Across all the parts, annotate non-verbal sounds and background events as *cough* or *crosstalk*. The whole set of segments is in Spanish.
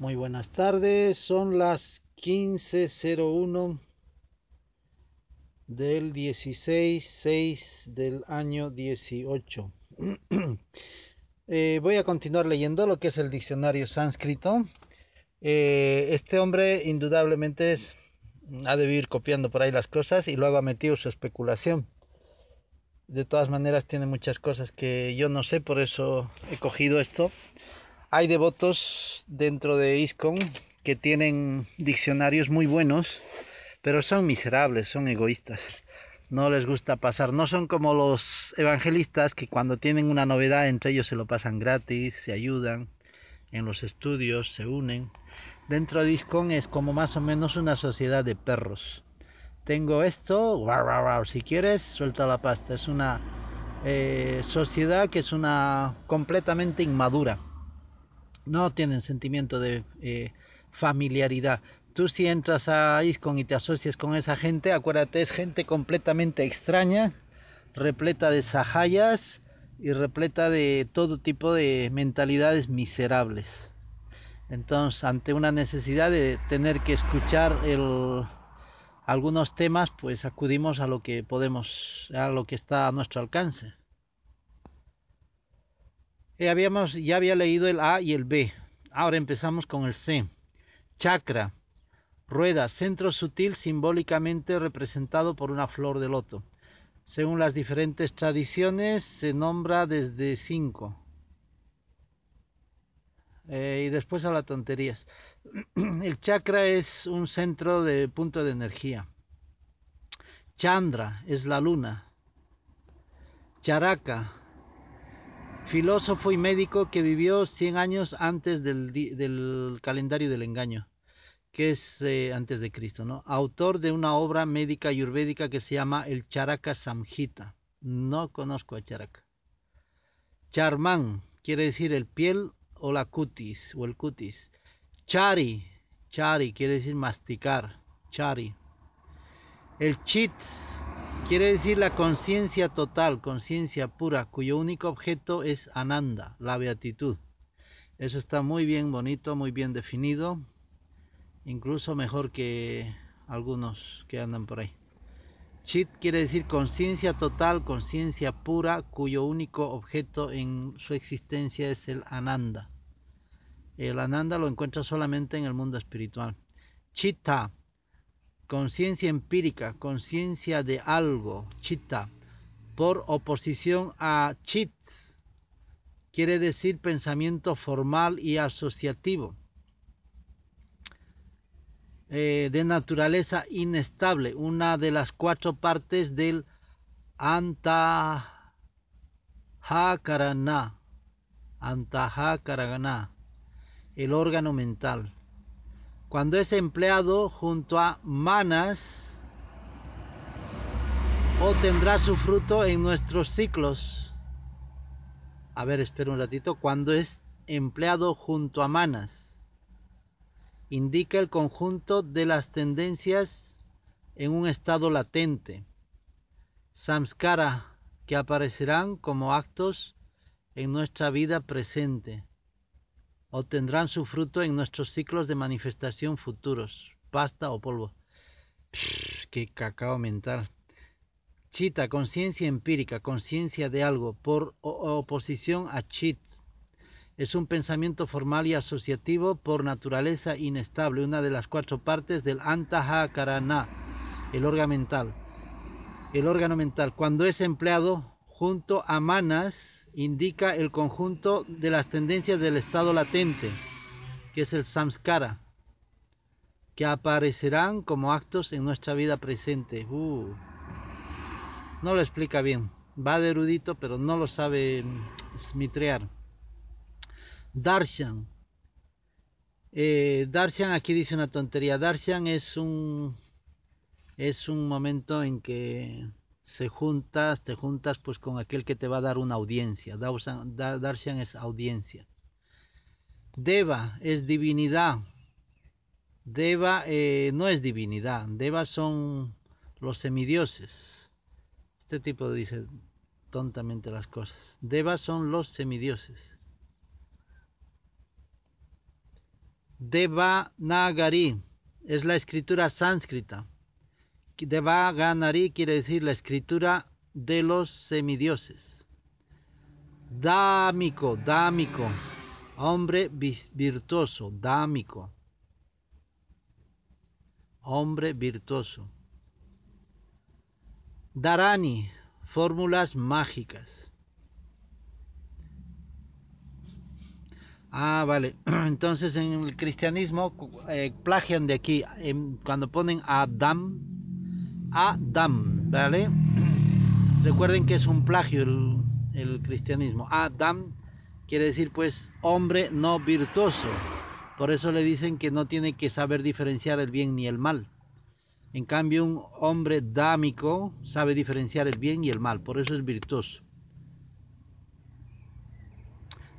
Muy buenas tardes, son las 15.01 del 16.6 del año 18. *clears throat* eh, voy a continuar leyendo lo que es el diccionario sánscrito. Eh, este hombre indudablemente ha de ir copiando por ahí las cosas y luego ha metido su especulación. De todas maneras tiene muchas cosas que yo no sé, por eso he cogido esto hay devotos dentro de ISKCON que tienen diccionarios muy buenos, pero son miserables, son egoístas. No les gusta pasar, no son como los evangelistas que cuando tienen una novedad entre ellos se lo pasan gratis, se ayudan en los estudios, se unen. Dentro de ISKCON es como más o menos una sociedad de perros. Tengo esto, si quieres, suelta la pasta. Es una eh, sociedad que es una completamente inmadura no tienen sentimiento de eh, familiaridad. Tú si entras a ISCON y te asocias con esa gente, acuérdate, es gente completamente extraña, repleta de sahayas y repleta de todo tipo de mentalidades miserables. Entonces, ante una necesidad de tener que escuchar el, algunos temas, pues acudimos a lo que podemos, a lo que está a nuestro alcance. Eh, habíamos, ya había leído el A y el B. Ahora empezamos con el C. Chakra. Rueda, centro sutil simbólicamente representado por una flor de loto. Según las diferentes tradiciones, se nombra desde cinco. Eh, y después a las tonterías. *clears throat* El chakra es un centro de punto de energía. Chandra es la luna. Charaka filósofo y médico que vivió 100 años antes del, del calendario del engaño, que es eh, antes de Cristo, ¿no? Autor de una obra médica ayurvédica que se llama el Charaka Samhita. No conozco a Charaka. Charman quiere decir el piel o la cutis o el cutis. Chari, chari quiere decir masticar, chari. El chit Quiere decir la conciencia total, conciencia pura, cuyo único objeto es Ananda, la beatitud. Eso está muy bien bonito, muy bien definido, incluso mejor que algunos que andan por ahí. Chit quiere decir conciencia total, conciencia pura, cuyo único objeto en su existencia es el Ananda. El Ananda lo encuentra solamente en el mundo espiritual. Chitta conciencia empírica, conciencia de algo, chitta, por oposición a chit, quiere decir pensamiento formal y asociativo, eh, de naturaleza inestable, una de las cuatro partes del antahakarana, antahakarana, el órgano mental cuando es empleado junto a manas, tendrá su fruto en nuestros ciclos. A ver, espera un ratito. Cuando es empleado junto a manas, indica el conjunto de las tendencias en un estado latente. Samskara, que aparecerán como actos en nuestra vida presente obtendrán su fruto en nuestros ciclos de manifestación futuros, pasta o polvo. qué cacao mental. Chita, conciencia empírica, conciencia de algo, por oposición a chit. Es un pensamiento formal y asociativo por naturaleza inestable, una de las cuatro partes del antahakarana, el órgano mental. El órgano mental, cuando es empleado junto a manas, indica el conjunto de las tendencias del estado latente, que es el samskara, que aparecerán como actos en nuestra vida presente. Uh, no lo explica bien, va de erudito, pero no lo sabe mitrear. Darshan. Eh, darshan aquí dice una tontería. Darshan es un es un momento en que se juntas, te juntas pues con aquel que te va a dar una audiencia. Darshan es audiencia. Deva es divinidad. Deva eh, no es divinidad. Deva son los semidioses. Este tipo dice tontamente las cosas. Deva son los semidioses. Devanagari es la escritura sánscrita. Devanagari quiere decir la escritura de los semidioses. Dámico, dámico, hombre virtuoso, dámico, hombre virtuoso. Darani, fórmulas mágicas. Ah, vale. *clears throat* Entonces en el cristianismo eh, plagian de aquí, cuando ponen Adam, Adam, ¿vale? Recuerden que es un plagio el, cristianismo. Adam quiere decir pues hombre no virtuoso. Por eso le dicen que no tiene que saber diferenciar el bien ni el mal. En cambio, un hombre dámico sabe diferenciar el bien y el mal, por eso es virtuoso.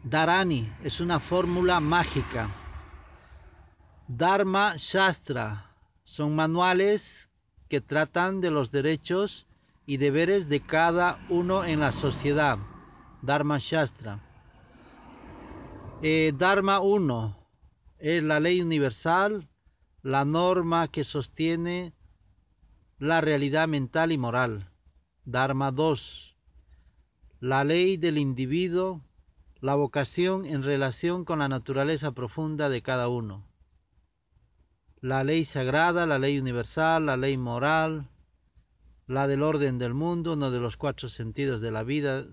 Dharani es una fórmula mágica. Dharma Shastra son manuales que tratan de los derechos y deberes de cada uno en la sociedad. Dharma Shastra. Eh, Dharma 1 es la ley universal, la norma que sostiene la realidad mental y moral. Dharma 2. La ley del individuo la vocación en relación con la naturaleza profunda de cada uno. La ley sagrada, la ley universal, la ley moral, la del orden del mundo, uno de los cuatro sentidos de la vida,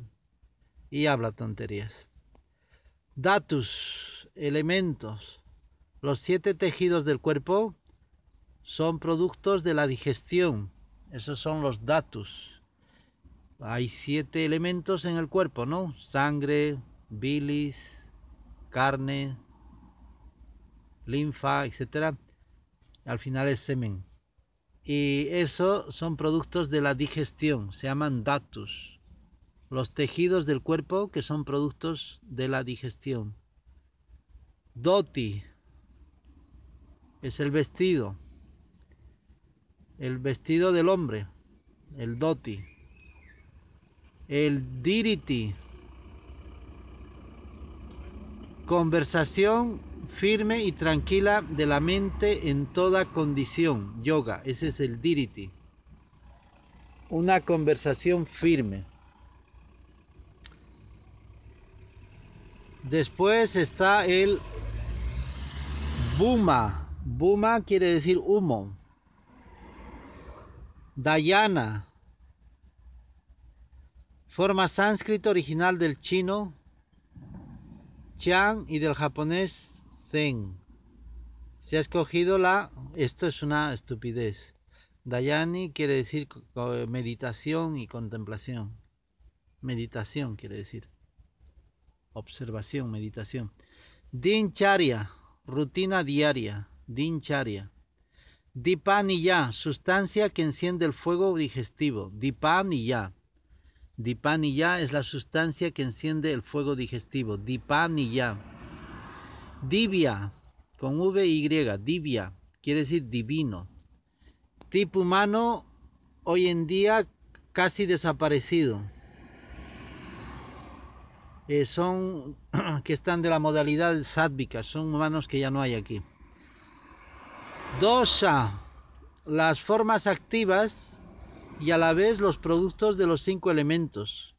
y habla tonterías. Datus, elementos. Los siete tejidos del cuerpo son productos de la digestión. Esos son los datus. Hay siete elementos en el cuerpo, ¿no? Sangre, bilis, carne, linfa, etcétera, al final es semen. Y eso son productos de la digestión, se llaman datus. Los tejidos del cuerpo que son productos de la digestión. Doti es el vestido. El vestido del hombre, el doti. El diriti Conversación firme y tranquila de la mente en toda condición. Yoga, ese es el diriti. Una conversación firme. Después está el Buma. Buma quiere decir humo. Dayana. Forma sánscrita original del chino Chang y del japonés Zen. Se ha escogido la... Esto es una estupidez. Dayani quiere decir meditación y contemplación. Meditación quiere decir. Observación, meditación. Dincharya, rutina diaria. Dincharya. Dipaniya, sustancia que enciende el fuego digestivo. Dipaniya. Dipaniya es la sustancia que enciende el fuego digestivo. Dipaniya. Divya, con V y, divya, quiere decir divino. Tipo humano, hoy en día casi desaparecido. Eh, son *clears throat* que están de la modalidad sádvica, son humanos que ya no hay aquí. Dosha, las formas activas y a la vez los productos de los cinco elementos.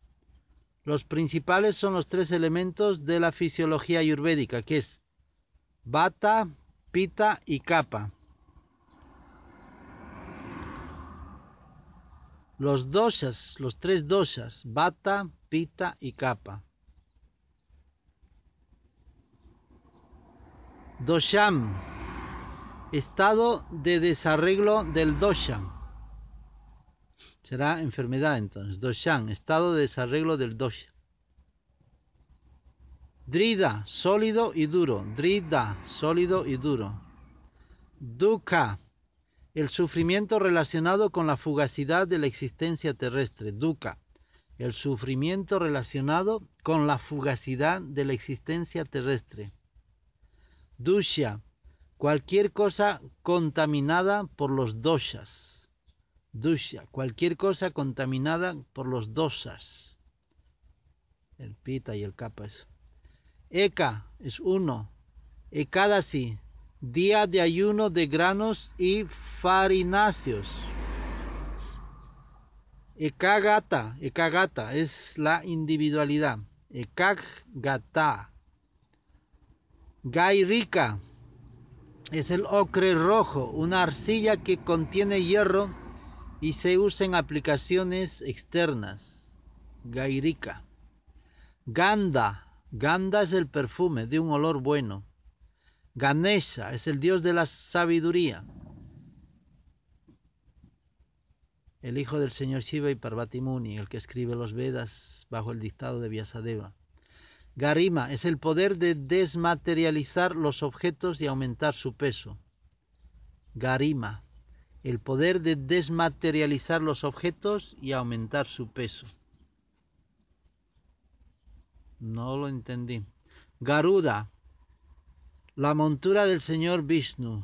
Los principales son los tres elementos de la fisiología ayurvédica, que es bata, pita y capa. Los doshas, los tres doshas, bata, pita y capa. Dosham, estado de desarreglo del dosha. Será enfermedad entonces. Doshan, estado de desarreglo del dosha. Drida, sólido y duro. Drida, sólido y duro. Dukkha, el sufrimiento relacionado con la fugacidad de la existencia terrestre. Dukkha, el sufrimiento relacionado con la fugacidad de la existencia terrestre. Dusha, cualquier cosa contaminada por los doshas dusha, cualquier cosa contaminada por los dosas. El pita y el kappa es. Eka es uno. Ekadasi, día de ayuno de granos y farináceos. Ekagata, ekagata es la individualidad. Ekagata. Gairika es el ocre rojo, una arcilla que contiene hierro y se usa en aplicaciones externas. Gairika. Ganda. Ganda es el perfume de un olor bueno. Ganesha es el dios de la sabiduría. El hijo del señor Shiva y Parvati Muni, el que escribe los Vedas bajo el dictado de Vyasadeva. Garima es el poder de desmaterializar los objetos y aumentar su peso. Garima, el poder de desmaterializar los objetos y aumentar su peso. No lo entendí. Garuda, la montura del señor Vishnu.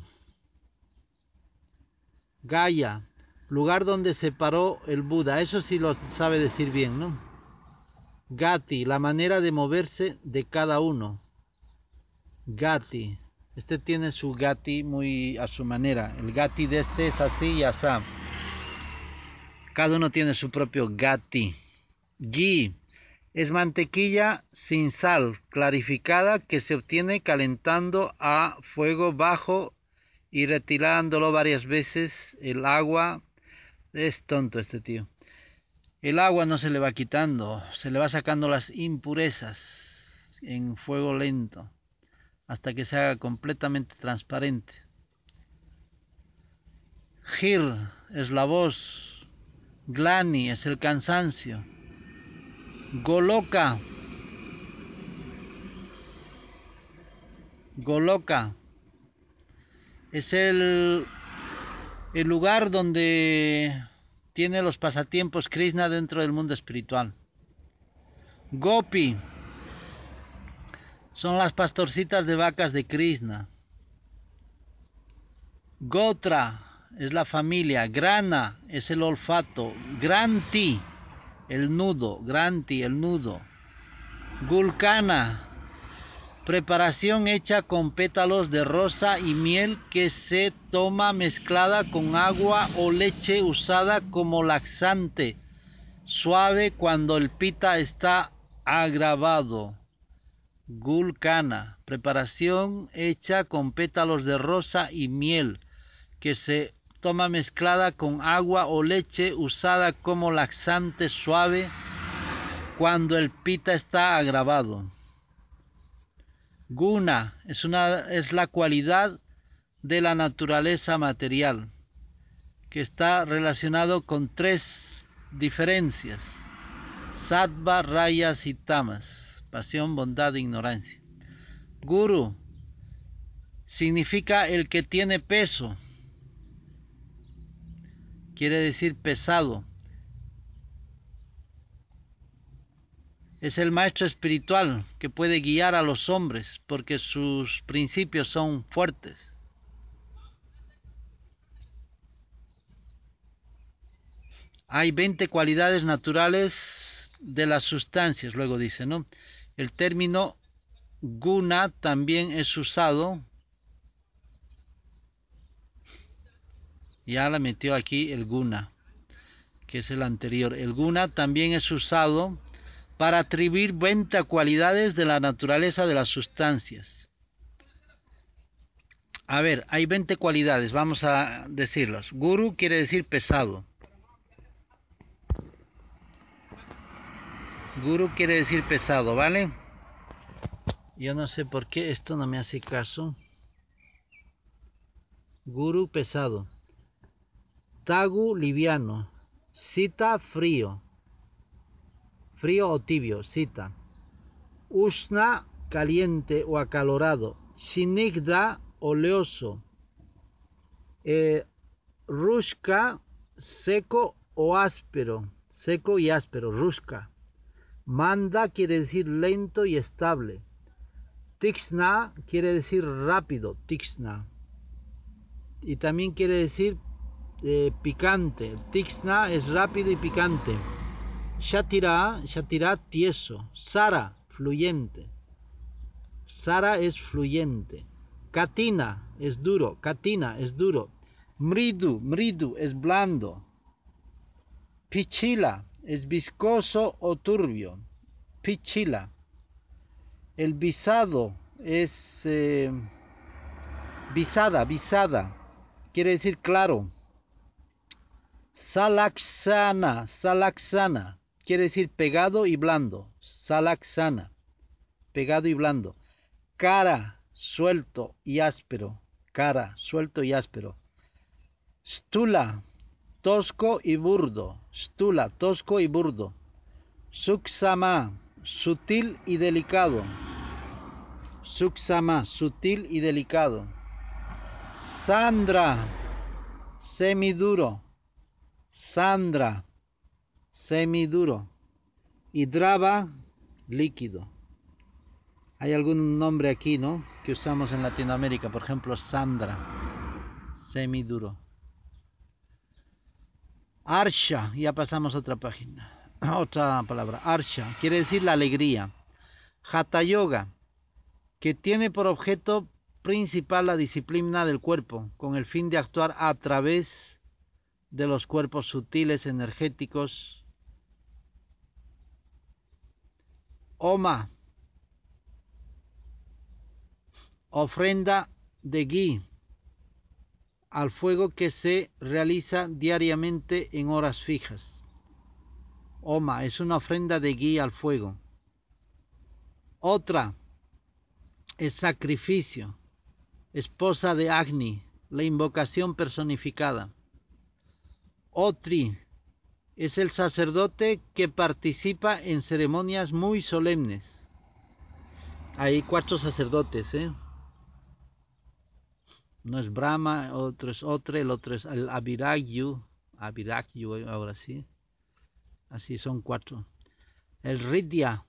Gaya, lugar donde se paró el Buda. Eso sí lo sabe decir bien, ¿no? Gati, la manera de moverse de cada uno. Gati, este tiene su gati muy a su manera. El gati de este es así y así. Cada uno tiene su propio gati. Gi, es mantequilla sin sal, clarificada, que se obtiene calentando a fuego bajo y retirándolo varias veces. El agua es tonto este tío. El agua no se le va quitando, se le va sacando las impurezas en fuego lento hasta que se haga completamente transparente. Gir es la voz, Glani es el cansancio. Goloka. Goloka. Es el, el lugar donde tiene los pasatiempos Krishna dentro del mundo espiritual. Gopi. Son las pastorcitas de vacas de Krishna. Gotra es la familia. Grana es el olfato. Granti el nudo, granti, el nudo. Gulcana, preparación hecha con pétalos de rosa y miel que se toma mezclada con agua o leche usada como laxante, suave cuando el pita está agravado. Gulcana, preparación hecha con pétalos de rosa y miel que se toma mezclada con agua o leche usada como laxante suave cuando el pita está agravado. Guna es, una, es la cualidad de la naturaleza material que está relacionado con tres diferencias, sattva, rayas y tamas, pasión, bondad e ignorancia. Guru significa el que tiene peso, quiere decir pesado. Es el maestro espiritual que puede guiar a los hombres porque sus principios son fuertes. Hay 20 cualidades naturales de las sustancias, luego dice, ¿no? El término guna también es usado ya la metió aquí el guna, que es el anterior. El guna también es usado para atribuir 20 cualidades de la naturaleza de las sustancias. A ver, hay 20 cualidades, vamos a decirlas. Guru quiere decir pesado. Guru quiere decir pesado, ¿vale? Yo no sé por qué esto no me hace caso. Guru pesado. Tagu liviano. Cita frío. Frío o tibio, cita. Usna caliente o acalorado. Shinigda oleoso. Eh, rushka seco o áspero. Seco y áspero, rushka. Manda quiere decir lento y estable. Tixna quiere decir rápido, tixna. Y también quiere decir picante. Tixna es rápido y picante. Shatira, Shatira tieso. Sara, fluyente. Sara es fluyente. Katina es duro, Katina es duro. Mridu, mridu es blando. Pichila es viscoso o turbio. Pichila. El visado es eh, visada, visada. Quiere decir claro. Salaxana, salaxana. Quiere decir pegado y blando. Salaxana. Pegado y blando. Cara, suelto y áspero. Cara, suelto y áspero. Stula, tosco y burdo. Stula, tosco y burdo. Suksama, sutil y delicado. Suksama, sutil y delicado. Sandra, semiduro. Sandra, semiduro. Y Drava, líquido. Hay algún nombre aquí, ¿no? Que usamos en Latinoamérica, por ejemplo, Sandra, semiduro. Arsha, ya pasamos a otra página. *clears throat* Otra palabra, Arsha, quiere decir la alegría. Hatha Yoga, que tiene por objeto principal la disciplina del cuerpo, con el fin de actuar a través de los cuerpos sutiles, energéticos. Oma, ofrenda de gui al fuego que se realiza diariamente en horas fijas. Oma es una ofrenda de gui al fuego. Otra es sacrificio, esposa de Agni, la invocación personificada. Otri es el sacerdote que participa en ceremonias muy solemnes. Hay cuatro sacerdotes, ¿eh? No es Brahma, otro es otro, el otro es el Abiragyu, Abiragyu ahora sí. Así son cuatro. El Ridya,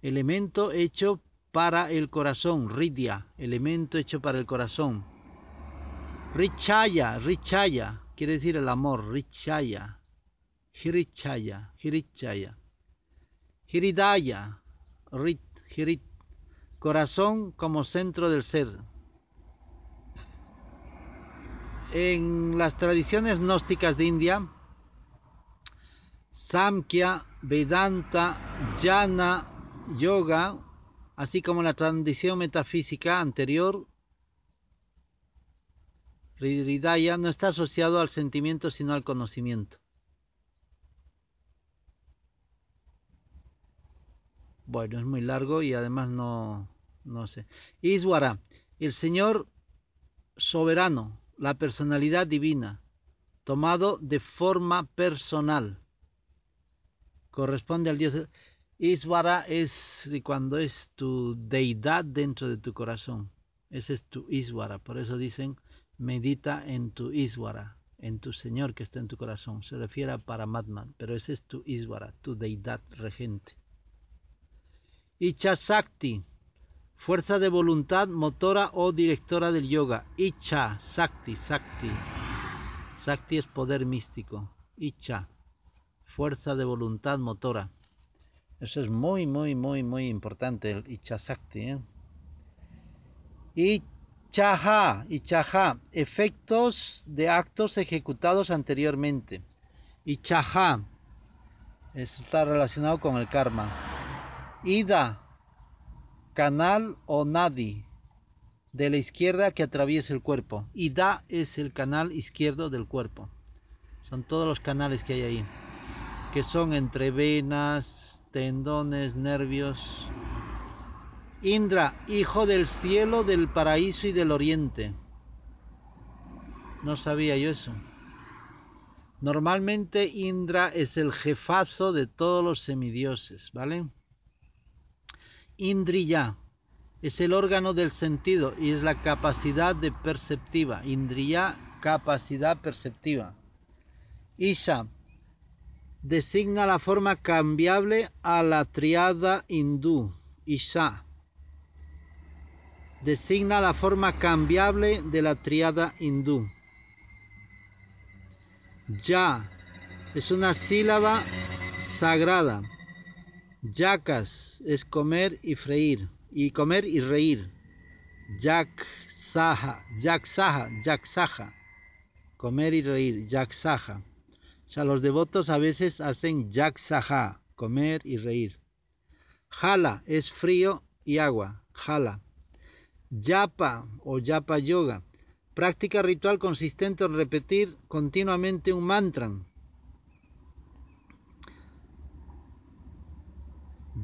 elemento hecho para el corazón, Ridya, elemento hecho para el corazón. Richaya, Richaya, quiere decir el amor, Richaya. Hirichaya, Hirichaya. Hiridaya, Rit, Hirit, corazón como centro del ser. En las tradiciones gnósticas de India, Samkhya, Vedanta, Jnana, Yoga, así como la tradición metafísica anterior, Hridaya no está asociado al sentimiento sino al conocimiento. Bueno, es muy largo y además no, no sé. Iswara, el Señor soberano, la personalidad divina, tomado de forma personal. Corresponde al Dios. Iswara es cuando es tu deidad dentro de tu corazón. Ese es tu Iswara. Por eso dicen, medita en tu Iswara, en tu Señor que está en tu corazón. Se refiere a Paramatman, pero ese es tu Iswara, tu deidad regente. Icha Sakti, fuerza de voluntad motora o directora del yoga. Icha Sakti, Sakti. Sakti es poder místico. Icha, fuerza de voluntad motora. Eso es muy, muy, muy, muy importante, el Icha Sakti. ¿eh? Ichaha, Ichaha, efectos de actos ejecutados anteriormente. Ichaha, está relacionado con el karma. Ida, canal o nadi, de la izquierda que atraviesa el cuerpo. Ida es el canal izquierdo del cuerpo. Son todos los canales que hay ahí, que son entre venas, tendones, nervios. Indra, hijo del cielo, del paraíso y del oriente. No sabía yo eso. Normalmente Indra es el jefazo de todos los semidioses, ¿vale? Indriya es el órgano del sentido y es la capacidad de perceptiva. Indriya, capacidad perceptiva. Isha designa la forma cambiable a la triada hindú. Isha designa la forma cambiable de la triada hindú. Ya es una sílaba sagrada. Yakas es comer y freír, y comer y reír. yak saha, yak saha, yak saha, comer y reír, yak saha. O sea, los devotos a veces hacen yak saha, comer y reír. Jala es frío y agua, jala. Yapa o yapa yoga, práctica ritual consistente en repetir continuamente un mantra.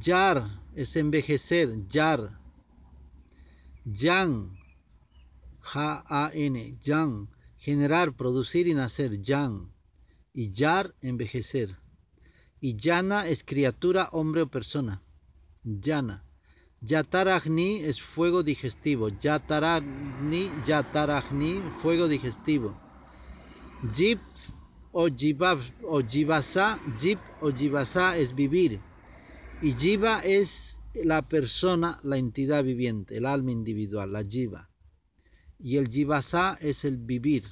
Yar es envejecer, yar. Yang, J-A-N, yang, generar, producir y nacer, yang. Y yar, envejecer. Y yana es criatura, hombre o persona. Yana. Yataragni es fuego digestivo. Yataragni, Yataragni, fuego digestivo. Jib o jibab o o jibasa es vivir. Y jiva es la persona, la entidad viviente, el alma individual, la jiva. Y el jivasa es el vivir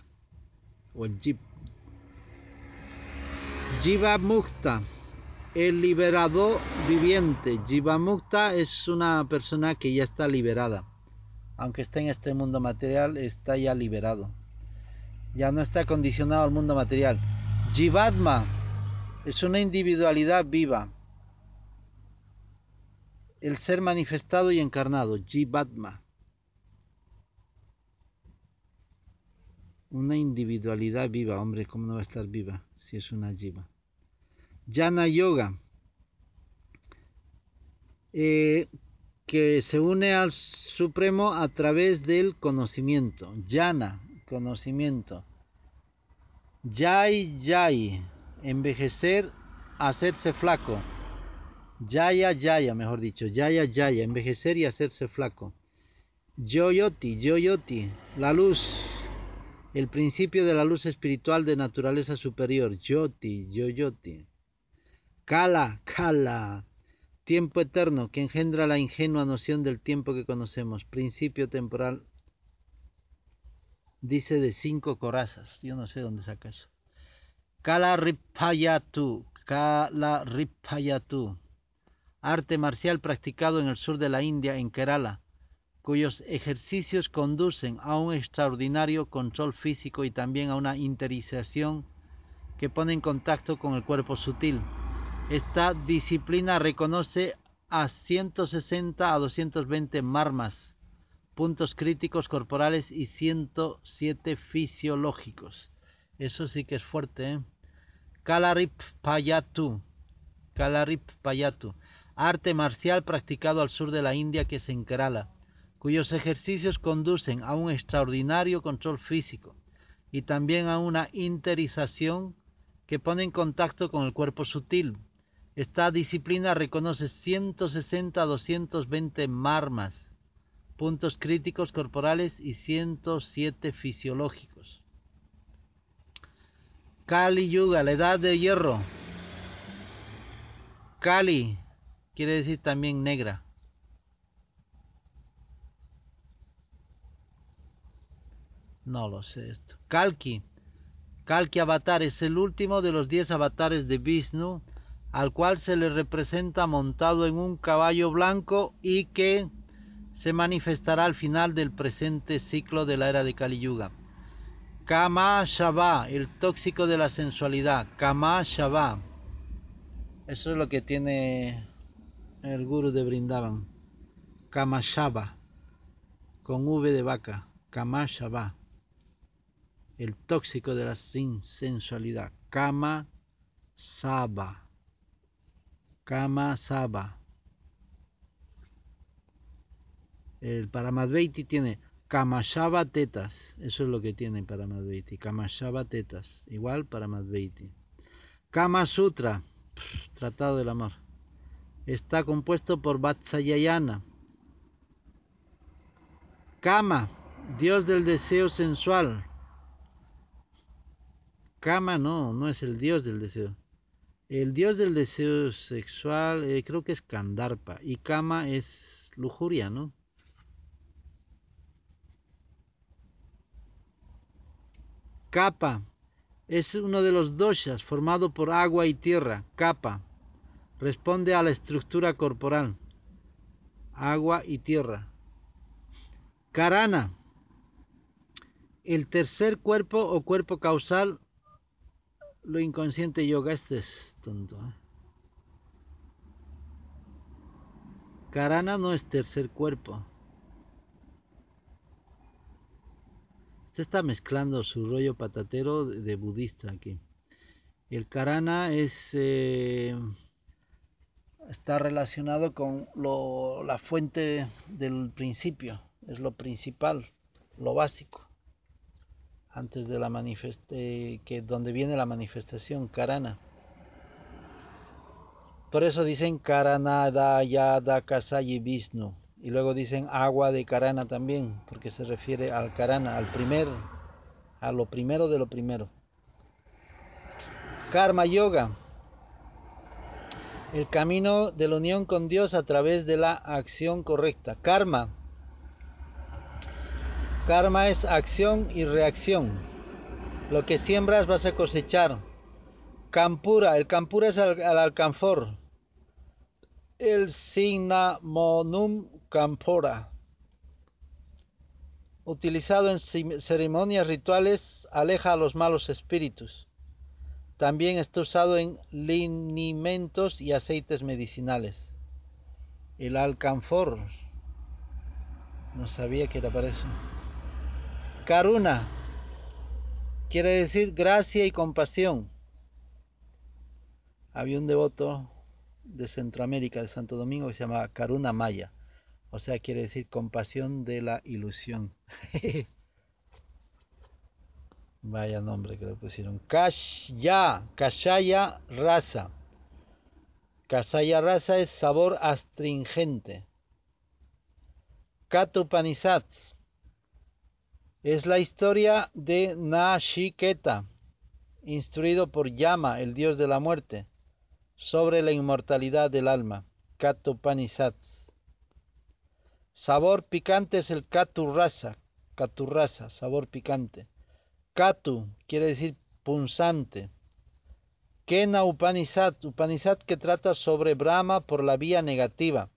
o el jib. Jiva mukta el liberado viviente, Jivamukta es una persona que ya está liberada. Aunque está en este mundo material, está ya liberado. Ya no está condicionado al mundo material. Jivatma es una individualidad viva. El ser manifestado y encarnado, Jivatma. Una individualidad viva, hombre, ¿cómo no va a estar viva si es una Jiva? Jnana Yoga, eh, que se une al Supremo a través del conocimiento. Jnana, conocimiento. Yai Yai, envejecer, hacerse flaco. Yaya Yaya, mejor dicho. Yaya Yaya, envejecer y hacerse flaco. Yoyoti, Yoyoti, la luz, el principio de la luz espiritual de naturaleza superior. Yoti, Yoyoti. Kala, Kala, tiempo eterno que engendra la ingenua noción del tiempo que conocemos, principio temporal, dice de cinco corazas, yo no sé dónde saca eso. Kala Ripayatu, Kala Ripayatu, arte marcial practicado en el sur de la India, en Kerala, cuyos ejercicios conducen a un extraordinario control físico y también a una interización que pone en contacto con el cuerpo sutil esta disciplina reconoce a 160 a 220 marmas, puntos críticos corporales y 107 fisiológicos. Eso sí que es fuerte. ¿eh? Kalarip Payatu. Kalarip Payatu. Arte marcial practicado al sur de la India que es en Kerala, cuyos ejercicios conducen a un extraordinario control físico y también a una interización que pone en contacto con el cuerpo sutil, esta disciplina reconoce 160 a 220 marmas, puntos críticos corporales y 107 fisiológicos. Kali Yuga, la edad de hierro. Kali quiere decir también negra. No lo sé esto. Kalki. Kalki Avatar es el último de los 10 avatares de Vishnu al cual se le representa montado en un caballo blanco y que se manifestará al final del presente ciclo de la era de Kali Yuga. Kama Shava, el tóxico de la sensualidad. Kama Shava. Eso es lo que tiene el guru de Brindavan. Kama Shava, con V de vaca. Kama Shava, el tóxico de la sensualidad. Kama Saba. Kama Saba. El Paramadveiti tiene Kamashava tetas. Eso es lo que tiene Paramadveiti. Kamashava tetas. Igual Paramadveiti. Kama Sutra. Tratado del amor. Está compuesto por Vatsayayana. Kama. Dios del deseo sensual. Kama no, no es el dios del deseo. El dios del deseo sexual eh, creo que es Kandarpa y Kama es lujuria, ¿no? Kappa es uno de los doshas formado por agua y tierra. Kappa responde a la estructura corporal. Agua y tierra. Karana, el tercer cuerpo o cuerpo causal, lo inconsciente yoga, este es tonto. ¿eh? Karana no es tercer cuerpo. Usted está mezclando su rollo patatero de, budista aquí. El Karana es eh, está relacionado con lo, la fuente del principio, es lo principal, lo básico, antes de la manifestación, que donde viene la manifestación, Karana. Por eso dicen Karanada, Yada, Kasayi, Vishnu. Y luego dicen agua de Karana también, porque se refiere al Karana, al primer, a lo primero de lo primero. Karma Yoga, el camino de la unión con Dios a través de la acción correcta. Karma. Karma es acción y reacción. Lo que siembras vas a cosechar. Campura, el campura es al, alcanfor. El monum campora. Utilizado en ceremonias rituales, aleja a los malos espíritus. También está usado en linimentos y aceites medicinales. El alcanfor. No sabía que era para eso. Karuna. Quiere decir gracia y compasión había un devoto de Centroamérica, de Santo Domingo, que se llamaba Karuna Maya. O sea, quiere decir compasión de la ilusión. *laughs* Vaya nombre que le pusieron. Kashya, Kashaya Rasa. Kashaya Rasa es sabor astringente. Katupanisat es la historia de Nashiketa, instruido por Yama, el dios de la muerte sobre la inmortalidad del alma. Katupanisat. Sabor picante es el Katurrasa. Katurrasa, sabor picante. Katu quiere decir punzante. Kena Upanisat, Upanisat que trata sobre Brahma por la vía negativa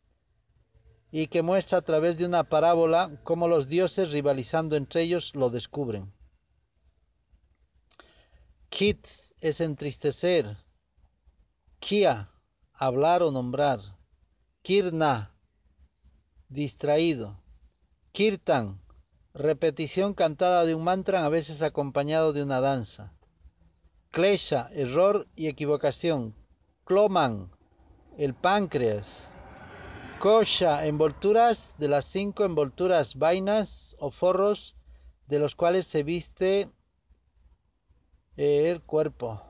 y que muestra a través de una parábola cómo los dioses rivalizando entre ellos lo descubren. Kit es entristecer, Kia, hablar o nombrar. Kirna, distraído. Kirtan, repetición cantada de un mantra a veces acompañado de una danza. Klesha, error y equivocación. Kloman, el páncreas. Kosha, envolturas de las cinco envolturas vainas o forros de los cuales se viste el cuerpo.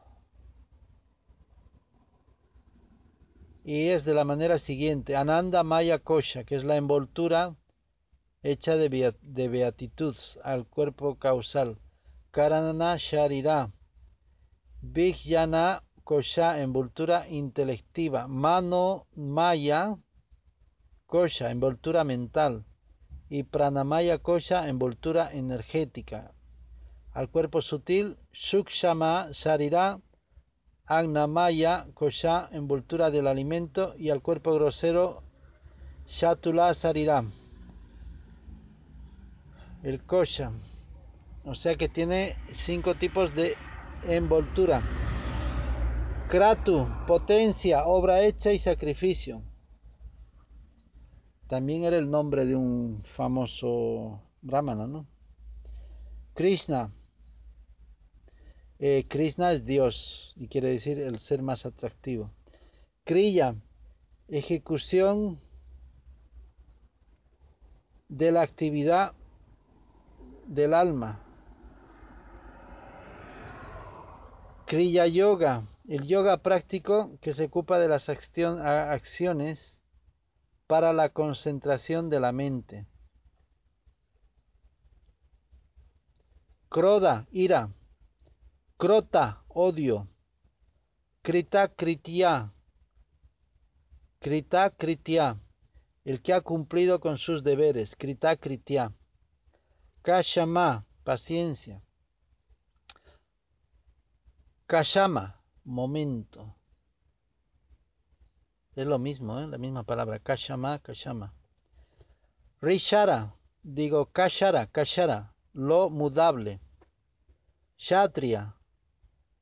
y es de la manera siguiente, Ananda Maya Kosha, que es la envoltura hecha de, beatitud al cuerpo causal. Karana Sharira, Vijnana Kosha, envoltura intelectiva. Mano Maya Kosha, envoltura mental. Y Pranamaya Kosha, envoltura energética. Al cuerpo sutil, Shukshama Sharira, Agnamaya, Kosha, envoltura del alimento, y al cuerpo grosero, Shatula Sarira. El Kosha. O sea que tiene cinco tipos de envoltura. Kratu, potencia, obra hecha y sacrificio. También era el nombre de un famoso brahmana, ¿no? Krishna, eh, Krishna es Dios y quiere decir el ser más atractivo. Kriya, ejecución de la actividad del alma. Kriya Yoga, el yoga práctico que se ocupa de las acciones para la concentración de la mente. Kroda, ira, Crota, odio. Krita, kritia. Krita, kritia. El que ha cumplido con sus deberes. Krita, kritia. Kashama, paciencia. Kashama, momento. Es lo mismo, ¿eh? la misma palabra. Kashama, Kashama. Rishara, digo Kashara, Kashara, lo mudable. Kshatriya,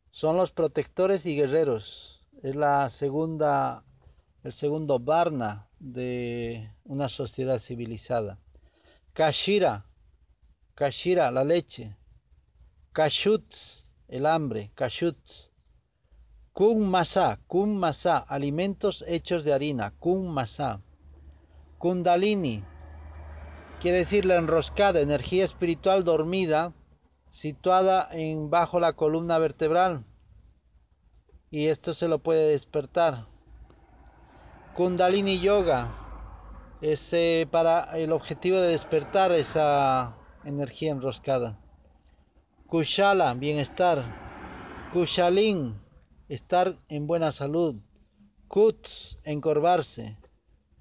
son los protectores y guerreros. Es la segunda, el segundo Varna de una sociedad civilizada. Kashira, Kashira, la leche. Kashut, el hambre. Kashut. Kun masa, kun masa, alimentos hechos de harina. Kun masa. Kundalini, quiere decir la enroscada, energía espiritual dormida, situada en bajo la columna vertebral. Y esto se lo puede despertar. Kundalini Yoga es para el objetivo de despertar esa energía enroscada. Kushala, bienestar. Kushalin, estar en buena salud. Kut, encorvarse.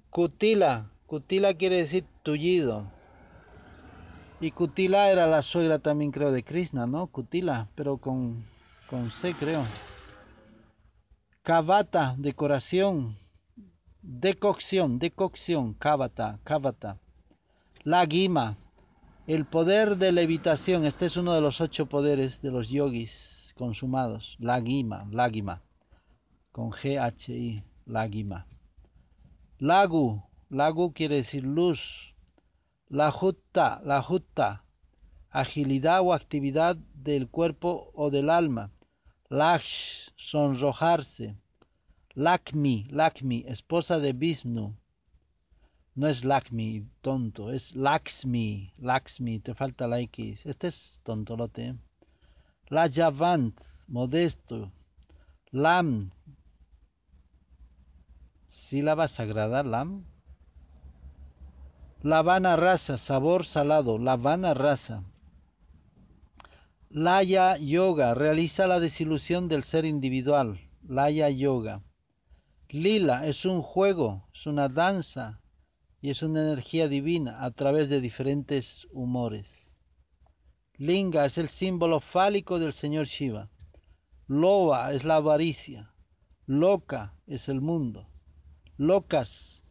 Kutila, Kutila quiere decir tullido. Y Kutila era la suegra también creo de Krishna, ¿no? Kutila, pero con, con C creo. Kavata, decoración. Decocción, decocción, kavata, kavata. Lagima, el poder de levitación. Este es uno de los ocho poderes de los yogis consumados. Lagima, lagima. Con G-H-I, lagima. Lagu, lagu quiere decir luz. La jutta, la jutta, agilidad o actividad del cuerpo o del alma. Laksh, sonrojarse. Lakmi, Lakmi, esposa de Vishnu. No es Lakmi, tonto, es Laxmi, Laxmi, te falta la X. Este es tontolote. La Javant, modesto. Lam, sílaba sagrada, Lam. Lavana rasa, sabor salado, Lavana rasa. Laya Yoga realiza la desilusión del ser individual. Laya Yoga. Lila es un juego, es una danza y es una energía divina a través de diferentes humores. Linga es el símbolo fálico del señor Shiva. Loa es la avaricia. Loca es el mundo. Locas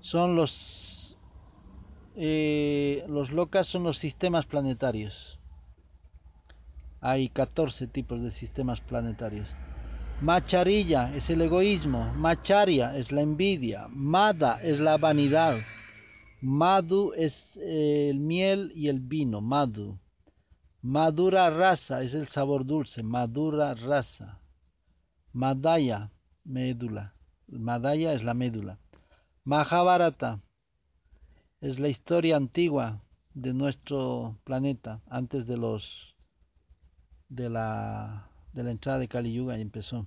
son los eh, los locas son los sistemas planetarios. Hay 14 tipos de sistemas planetarios. Macharilla es el egoísmo, Macharia es la envidia, Mada es la vanidad, Madu es eh, el miel y el vino, Madu. Madura rasa es el sabor dulce, Madura rasa. Madaya, médula. Madaya es la médula. Mahabharata es la historia antigua de nuestro planeta antes de los de la de la entrada de Kali Yuga y empezó.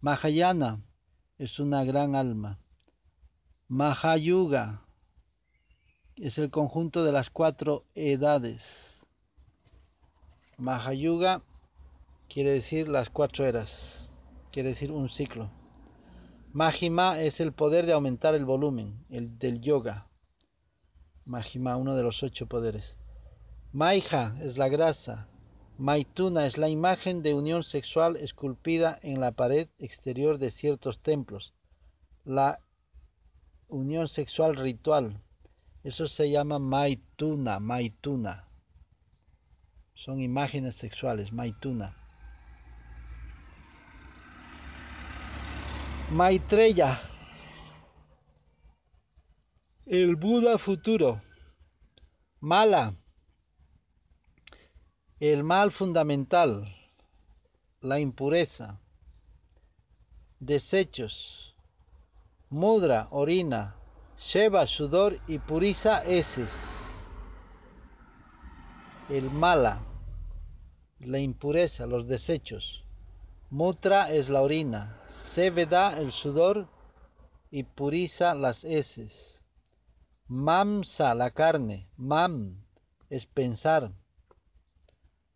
Mahayana es una gran alma. Mahayuga es el conjunto de las cuatro edades. Mahayuga quiere decir las cuatro eras, quiere decir un ciclo. Mahima es el poder de aumentar el volumen, el del yoga. Mahima, uno de los ocho poderes. Maija es la grasa, Maituna es la imagen de unión sexual esculpida en la pared exterior de ciertos templos. La unión sexual ritual. Eso se llama Maituna, Maituna. Son imágenes sexuales, Maituna. Maitreya. El Buda futuro. Mala el mal fundamental, la impureza, desechos, mudra, orina, sheva, sudor y purisa, heces. El mala, la impureza, los desechos. Mutra es la orina, seveda el sudor y purisa las heces. Mamsa la carne, mam es pensar.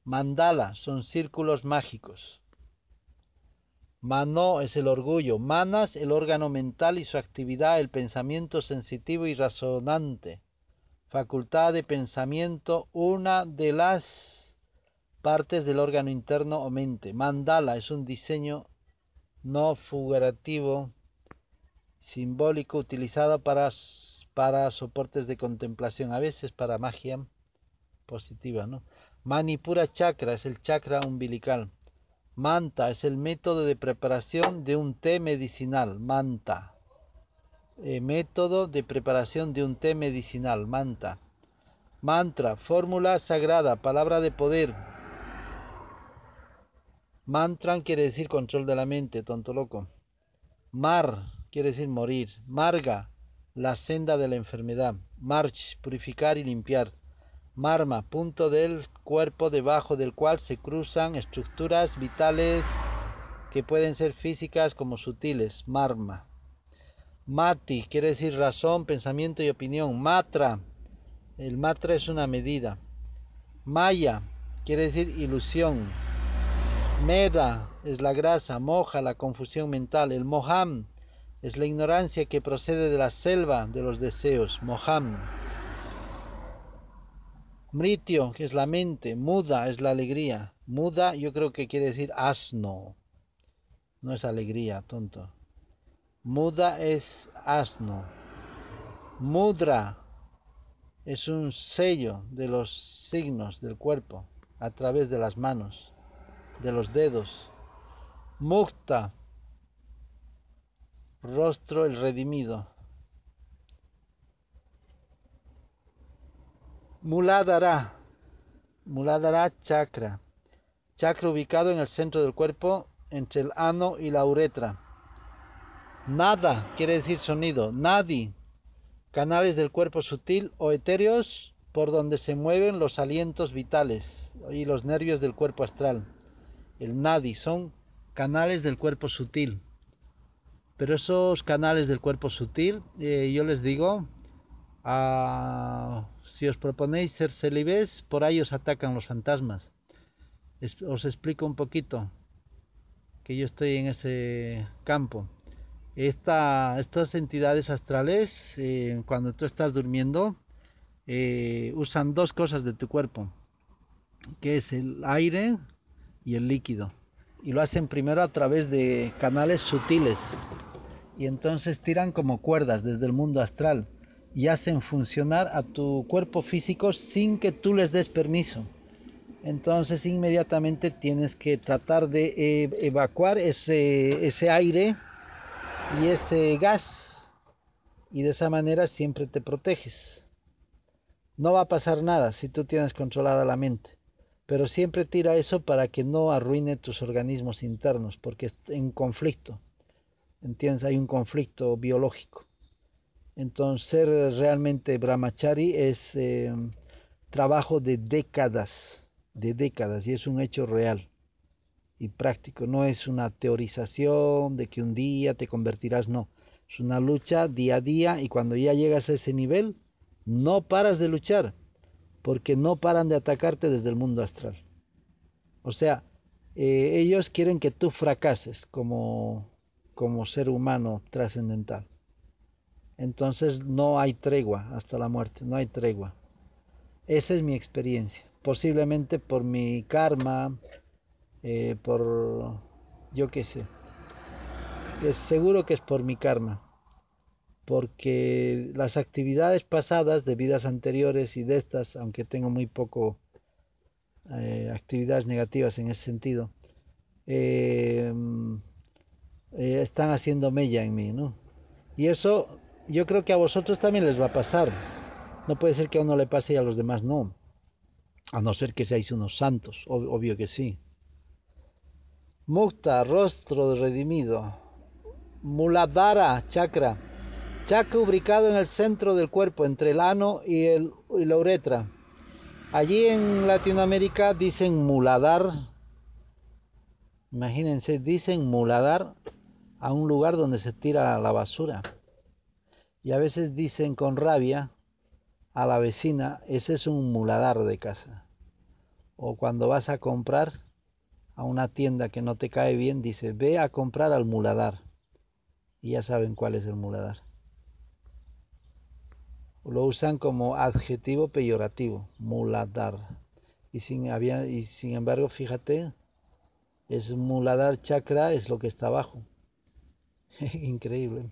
Mandala son círculos mágicos. Mano es el orgullo, manas el órgano mental y su actividad, el pensamiento sensitivo y razonante. Facultad de pensamiento, una de las partes del órgano interno o mente. Mandala es un diseño no figurativo, simbólico, utilizado para, para soportes de contemplación, a veces para magia positiva, ¿no? Manipura chakra es el chakra umbilical. Manta es el método de preparación de un té medicinal. Manta. Eh, método de preparación de un té medicinal. Manta. Mantra, fórmula sagrada, palabra de poder. Mantran quiere decir control de la mente, tonto loco. Mar quiere decir morir. Marga, la senda de la enfermedad. March, purificar y limpiar. Marma, punto del cuerpo debajo del cual se cruzan estructuras vitales que pueden ser físicas como sutiles. Marma. Mati quiere decir razón, pensamiento y opinión. Matra. El matra es una medida. Maya quiere decir ilusión. Meda es la grasa. Moja la confusión mental. El moham es la ignorancia que procede de la selva de los deseos. Moham. Mritio, que es la mente, muda es la alegría. Muda yo creo que quiere decir asno. No es alegría, tonto. Muda es asno. Mudra es un sello de los signos del cuerpo a través de las manos, de los dedos. Mukta, rostro el redimido. Muladhara. Muladhara chakra. Chakra ubicado en el centro del cuerpo, entre el ano y la uretra. Nada quiere decir sonido. Nadi. Canales del cuerpo sutil o etéreos por donde se mueven los alientos vitales y los nervios del cuerpo astral. El nadi son canales del cuerpo sutil. Pero esos canales del cuerpo sutil, eh, yo les digo, a si os proponéis ser celibes, por ahí os atacan los fantasmas. os explico un poquito, que yo estoy en ese campo. estas entidades astrales, eh, cuando tú estás durmiendo, eh, usan dos cosas de tu cuerpo, que es el aire y el líquido. Y lo hacen primero a través de canales sutiles. Y entonces tiran como cuerdas desde el mundo astral y hacen funcionar a tu cuerpo físico sin que tú les des permiso. Entonces inmediatamente tienes que tratar de eh, evacuar ese, ese aire y ese gas y de esa manera siempre te proteges. No va a pasar nada si tú tienes controlada la mente, pero siempre tira eso para que no arruine tus organismos internos, porque es en conflicto. ¿Entiendes? Hay un conflicto biológico. Entonces, ser realmente brahmachari es eh, trabajo de décadas, de décadas, y es un hecho real y práctico. No es una teorización de que un día te convertirás, no. Es una lucha día a día y cuando ya llegas a ese nivel, no paras de luchar, porque no paran de atacarte desde el mundo astral. O sea, eh, ellos quieren que tú fracases como, como ser humano trascendental entonces no hay tregua hasta la muerte, no hay tregua. Esa es mi experiencia. Posiblemente por mi karma, eh, por yo qué sé. Es seguro que es por mi karma. Porque las actividades pasadas de vidas anteriores y de estas, aunque tengo muy poco eh, actividades negativas en ese sentido, eh, están haciendo mella en mí, ¿no? Y eso yo creo que a vosotros también les va a pasar. No puede ser que a uno le pase y a los demás no. A no ser que seáis unos santos, obvio que sí. Mukta, rostro redimido. Muladhara, chakra. Chakra ubicado en el centro del cuerpo, entre el ano y, el, y la uretra. Allí en Latinoamérica dicen muladar. Imagínense, dicen muladar a un lugar donde se tira la basura. Y a veces dicen con rabia a la vecina, ese es un muladar de casa. O cuando vas a comprar a una tienda que no te cae bien, dice, ve a comprar al muladar. Y ya saben cuál es el muladar. Lo usan como adjetivo peyorativo, muladar. Y sin, había, y sin embargo, fíjate, es muladar chakra, es lo que está abajo. *laughs* Increíble.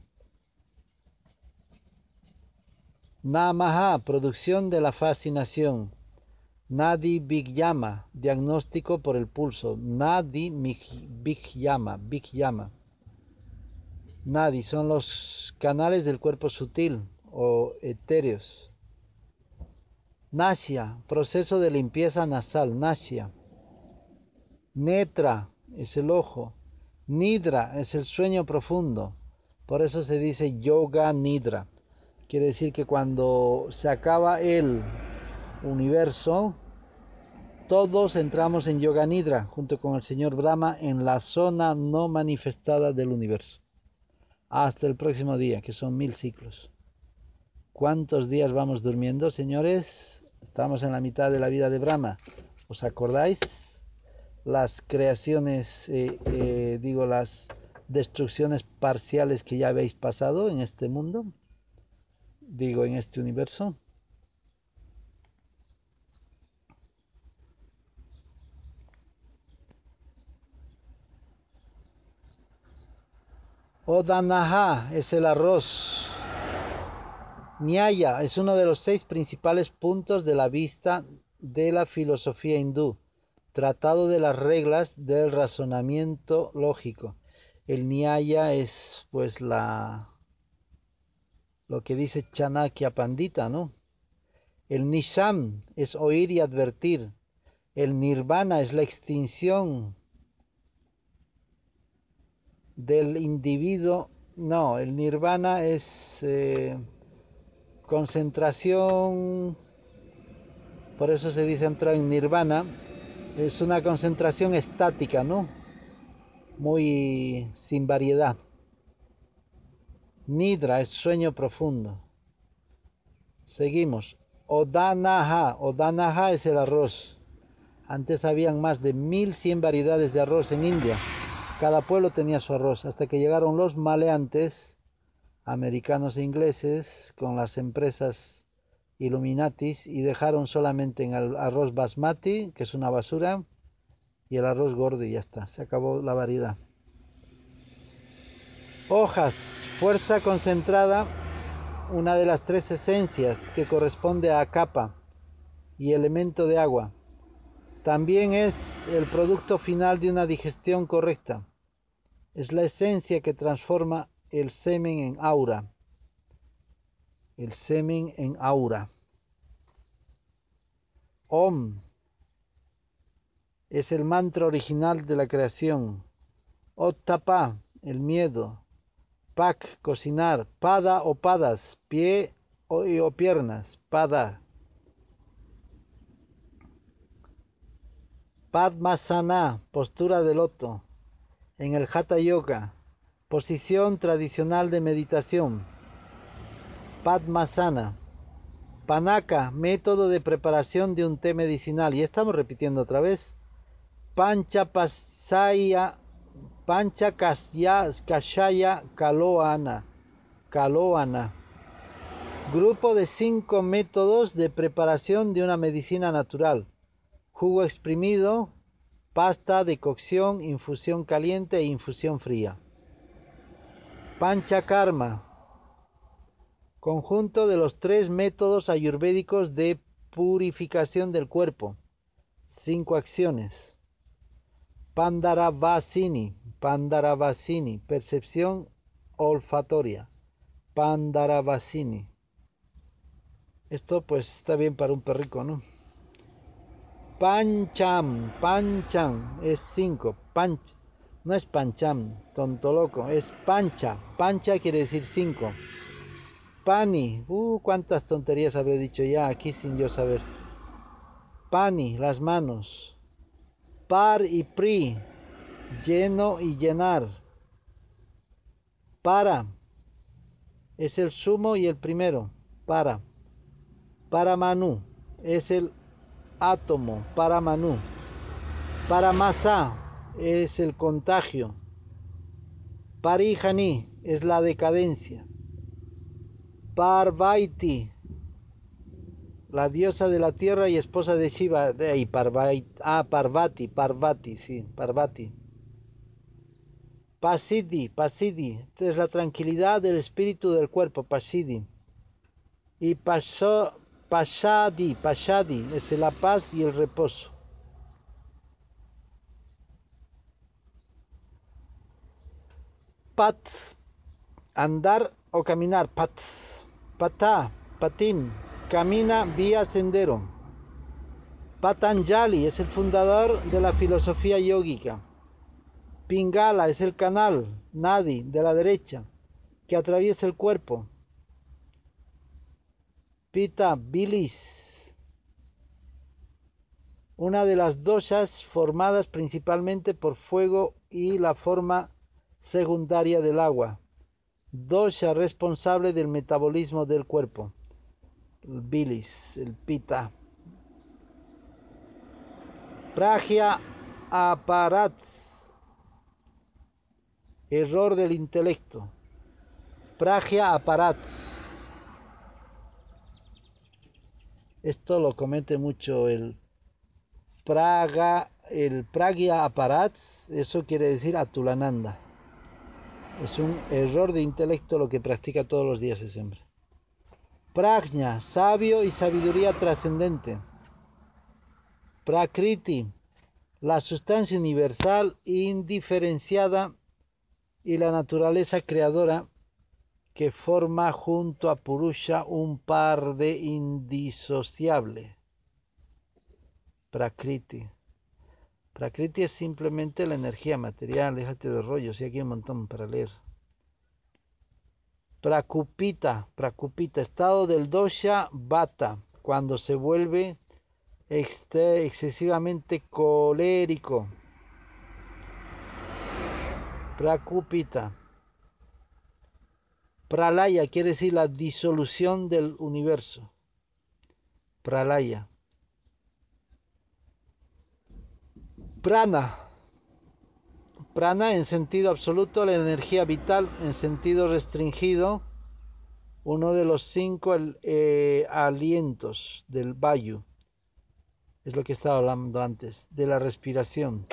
Namaha, producción de la fascinación. Nadi Vigyama, diagnóstico por el pulso. Nadi Vigyama, Vigyama. Nadi son los canales del cuerpo sutil o etéreos. Nasya, proceso de limpieza nasal, Nasya. Netra es el ojo. Nidra es el sueño profundo. Por eso se dice yoga nidra. Quiere decir que cuando se acaba el universo, todos entramos en yoga nidra junto con el señor Brahma en la zona no manifestada del universo. Hasta el próximo día, que son mil ciclos. ¿Cuántos días vamos durmiendo, señores? Estamos en la mitad de la vida de Brahma. ¿Os acordáis? Las creaciones, eh, eh, digo, las destrucciones parciales que ya habéis pasado en este mundo, digo, en este universo. Odanaha es el arroz. Nyaya es uno de los seis principales puntos de la vista de la filosofía hindú, tratado de las reglas del razonamiento lógico. El Nyaya es pues la lo que dice Chanakya Pandita, ¿no? El Nisham es oír y advertir. El Nirvana es la extinción del individuo. No, el Nirvana es eh, concentración, por eso se dice entrar en nirvana, es una concentración estática, ¿no? Muy sin variedad. Nidra es sueño profundo. Seguimos. Odanaha. Odanaha es el arroz. Antes habían más de 1100 variedades de arroz en India. Cada pueblo tenía su arroz, hasta que llegaron los maleantes americanos e ingleses con las empresas Illuminatis y dejaron solamente en el arroz basmati, que es una basura, y el arroz gordo y ya está, se acabó la variedad. Hojas, fuerza concentrada, una de las tres esencias que corresponde a capa y elemento de agua. También es el producto final de una digestión correcta. Es la esencia que transforma el semen en aura. El semen en aura. Om es el mantra original de la creación. Ottapa, el miedo. Pak, cocinar. Pada o padas, pie o, piernas. Pada. Padmasana, postura de loto. En el Hatha Yoga, Posición tradicional de meditación. Padmasana. Panaka, método de preparación de un té medicinal. Y estamos repitiendo otra vez. Pancha pasaya, pancha kashaya kaloana. Kaloana. Grupo de cinco métodos de preparación de una medicina natural. Jugo exprimido, pasta de cocción, infusión caliente e infusión fría. Panchakarma, conjunto de los tres métodos ayurvédicos de purificación del cuerpo, cinco acciones. Pandaravasini, Pandaravasini, percepción olfatoria. Pandaravasini. Esto pues está bien para un perrico, ¿no? Pancham, Pancham es cinco, Panch no es pancham, tonto loco, es pancha. Pancha quiere decir cinco. Pani, uh, cuántas tonterías habré dicho ya aquí sin yo saber. Pani, las manos. Par y pri, lleno y llenar. Para, es el sumo y el primero. Para. Para Manu, es el átomo. Para Manu. Para masa, es el contagio. Parihani es la decadencia. Parvaiti, la diosa de la tierra y esposa de Shiva. Ah, Parvati, Parvati, sí, Parvati. Pasidi, Pasidi, es la tranquilidad del espíritu del cuerpo, Pasidi. Y pasó, Pashadi, Pashadi, es la paz y el reposo. Pat, andar o caminar, pat, patá, patín, camina vía sendero. Patanjali es el fundador de la filosofía yógica. Pingala es el canal, Nadi, de la derecha, que atraviesa el cuerpo. Pita, bilis, una de las dosas formadas principalmente por fuego y la forma secundaria del agua. Dosha responsable del metabolismo del cuerpo. El bilis, el pita. Pragya aparat Error del intelecto. Pragia aparat. Esto lo comete mucho el Praga, el Pragia aparat, eso quiere decir Atulananda. Es un error de intelecto lo que practica todos los días ese hombre. Prajna, sabio y sabiduría trascendente. Prakriti, la sustancia universal indiferenciada y la naturaleza creadora que forma junto a Purusha un par de indisociable. Prakriti. Prakriti es simplemente la energía material, déjate de rollos, y aquí hay un montón para leer. Prakupita, Prakupita, estado del dosha bata, cuando se vuelve excesivamente colérico. Prakupita. Pralaya quiere decir la disolución del universo. Pralaya. Prana. Prana en sentido absoluto, la energía vital, en sentido restringido, uno de los cinco eh, alientos del Vayu. Es lo que estaba hablando antes, de la respiración.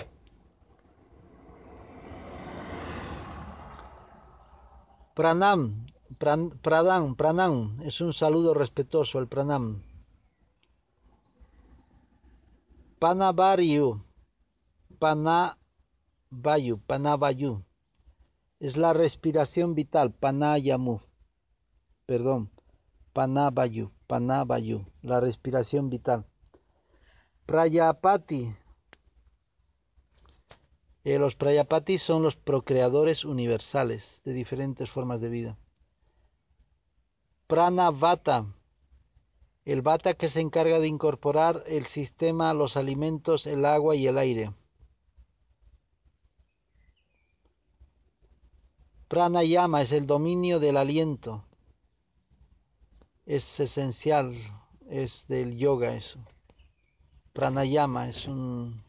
Pranam, pradam, pranam, es un saludo respetuoso, el pranam. Panavaryu, panavayu, panavayu, es la respiración vital, panayamu, perdón, panavayu, panavayu, la respiración vital. Prayapati, eh, los Prayapatis son los procreadores universales de diferentes formas de vida. Pranavata, el vata que se encarga de incorporar el sistema, los alimentos, el agua y el aire. Pranayama es el dominio del aliento. Es esencial, es del yoga eso. Pranayama es un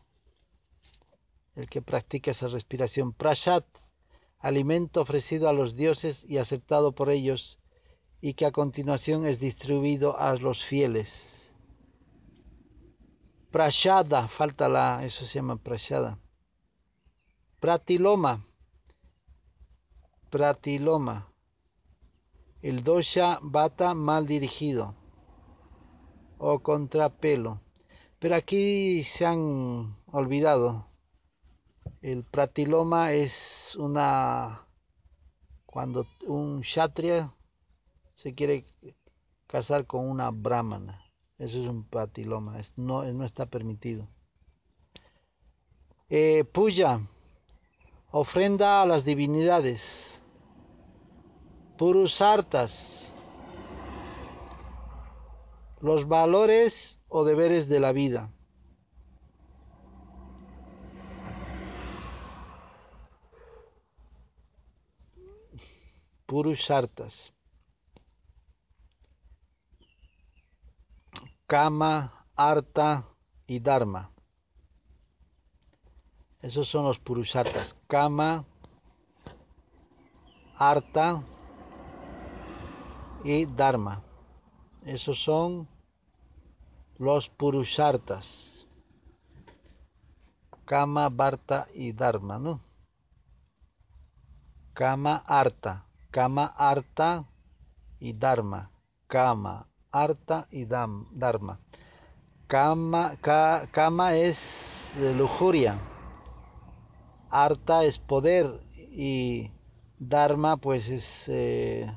el que practica esa respiración. Prashat, alimento ofrecido a los dioses y aceptado por ellos, y que a continuación es distribuido a los fieles. Prashada, falta la, eso se llama prashada. Pratiloma, pratiloma, el dosha bata mal dirigido o contrapelo. Pero aquí se han olvidado el pratiloma es una cuando un kshatriya se quiere casar con una brahmana. Eso es un pratiloma, no, está permitido. Eh, puya, ofrenda a las divinidades. Purusartas, los valores o deberes de la vida. Purushartas. Kama, Arta y Dharma. Esos son los Purushartas. Kama, Arta y Dharma. Esos son los Purushartas. Kama, Barta y Dharma, ¿no? Kama, Arta. Kama, Arta y Dharma. Kama, Arta y Dharma. Kama, kama es lujuria, Arta es poder y Dharma pues es eh,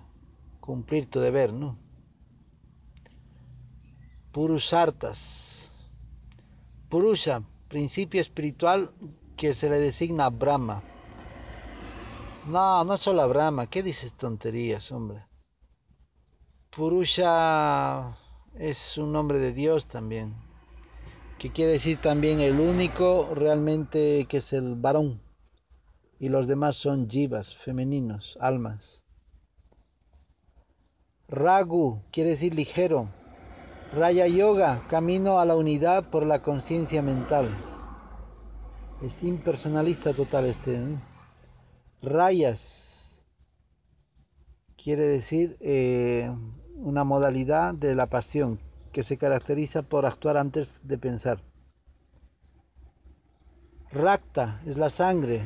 cumplir tu deber, ¿no? Purushartas. Purusha, principio espiritual que se le designa a Brahma. No, no solo a Brahma, ¿qué dices tonterías, hombre? Purusha es un nombre de Dios también, que quiere decir también el único realmente que es el varón, y los demás son jivas, femeninos, almas. Ragu quiere decir ligero. Raya Yoga, camino a la unidad por la conciencia mental. Es impersonalista total este. Rayas quiere decir eh, una modalidad de la pasión que se caracteriza por actuar antes de pensar. Rakta es la sangre.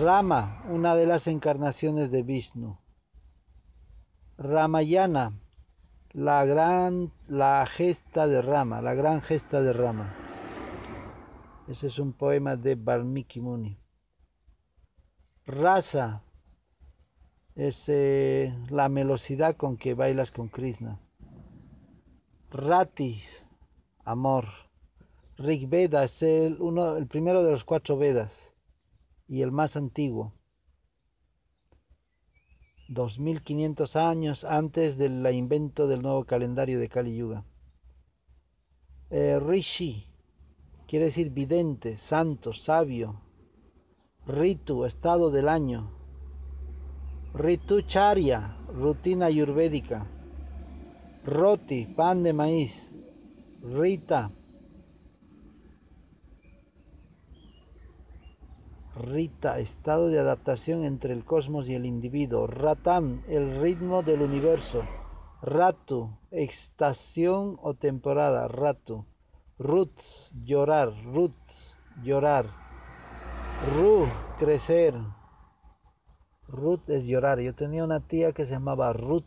Rama, una de las encarnaciones de Vishnu. Ramayana, la gran, la gesta de Rama, la gran gesta de Rama. Ese es un poema de Valmiki Muni. Rasa es eh, la velocidad con que bailas con Krishna. Rati, amor. Rig Veda es el, uno, el primero de los cuatro Vedas y el más antiguo. 2500 años antes del invento del nuevo calendario de Kali Yuga. Eh, Rishi quiere decir vidente, santo, sabio. Ritu, estado del año. Ritu Charya, rutina ayurvédica. Roti, pan de maíz. Rita, Rita, estado de adaptación entre el cosmos y el individuo. Ratam, el ritmo del universo. Ratu, estación o temporada. Ratu. Roots, llorar. Roots, llorar. Ru, crecer. Ruth es llorar. Yo tenía una tía que se llamaba Ruth.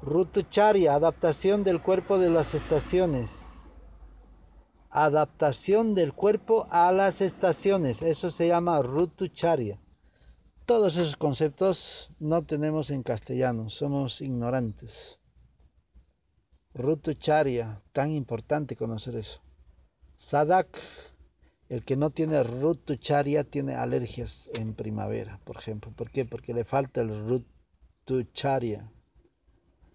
Rutucharia, adaptación del cuerpo de las estaciones adaptación del cuerpo a las estaciones. Eso se llama rutucharia. Todos esos conceptos no tenemos en castellano, somos ignorantes. Rutucharia, tan importante conocer eso. Sadak, el que no tiene rutucharia tiene alergias en primavera, por ejemplo. ¿Por qué? Porque le falta el rutucharia.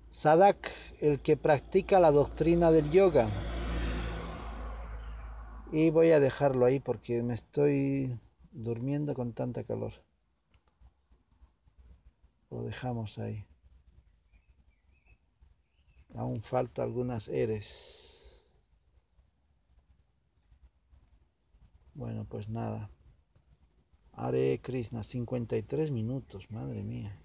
Sadak, el que practica la doctrina del yoga y voy a dejarlo ahí porque me estoy durmiendo con tanta calor. Lo dejamos ahí. Aún falta algunas eres. Bueno, pues nada. Hare Krishna, 53 minutos, madre mía.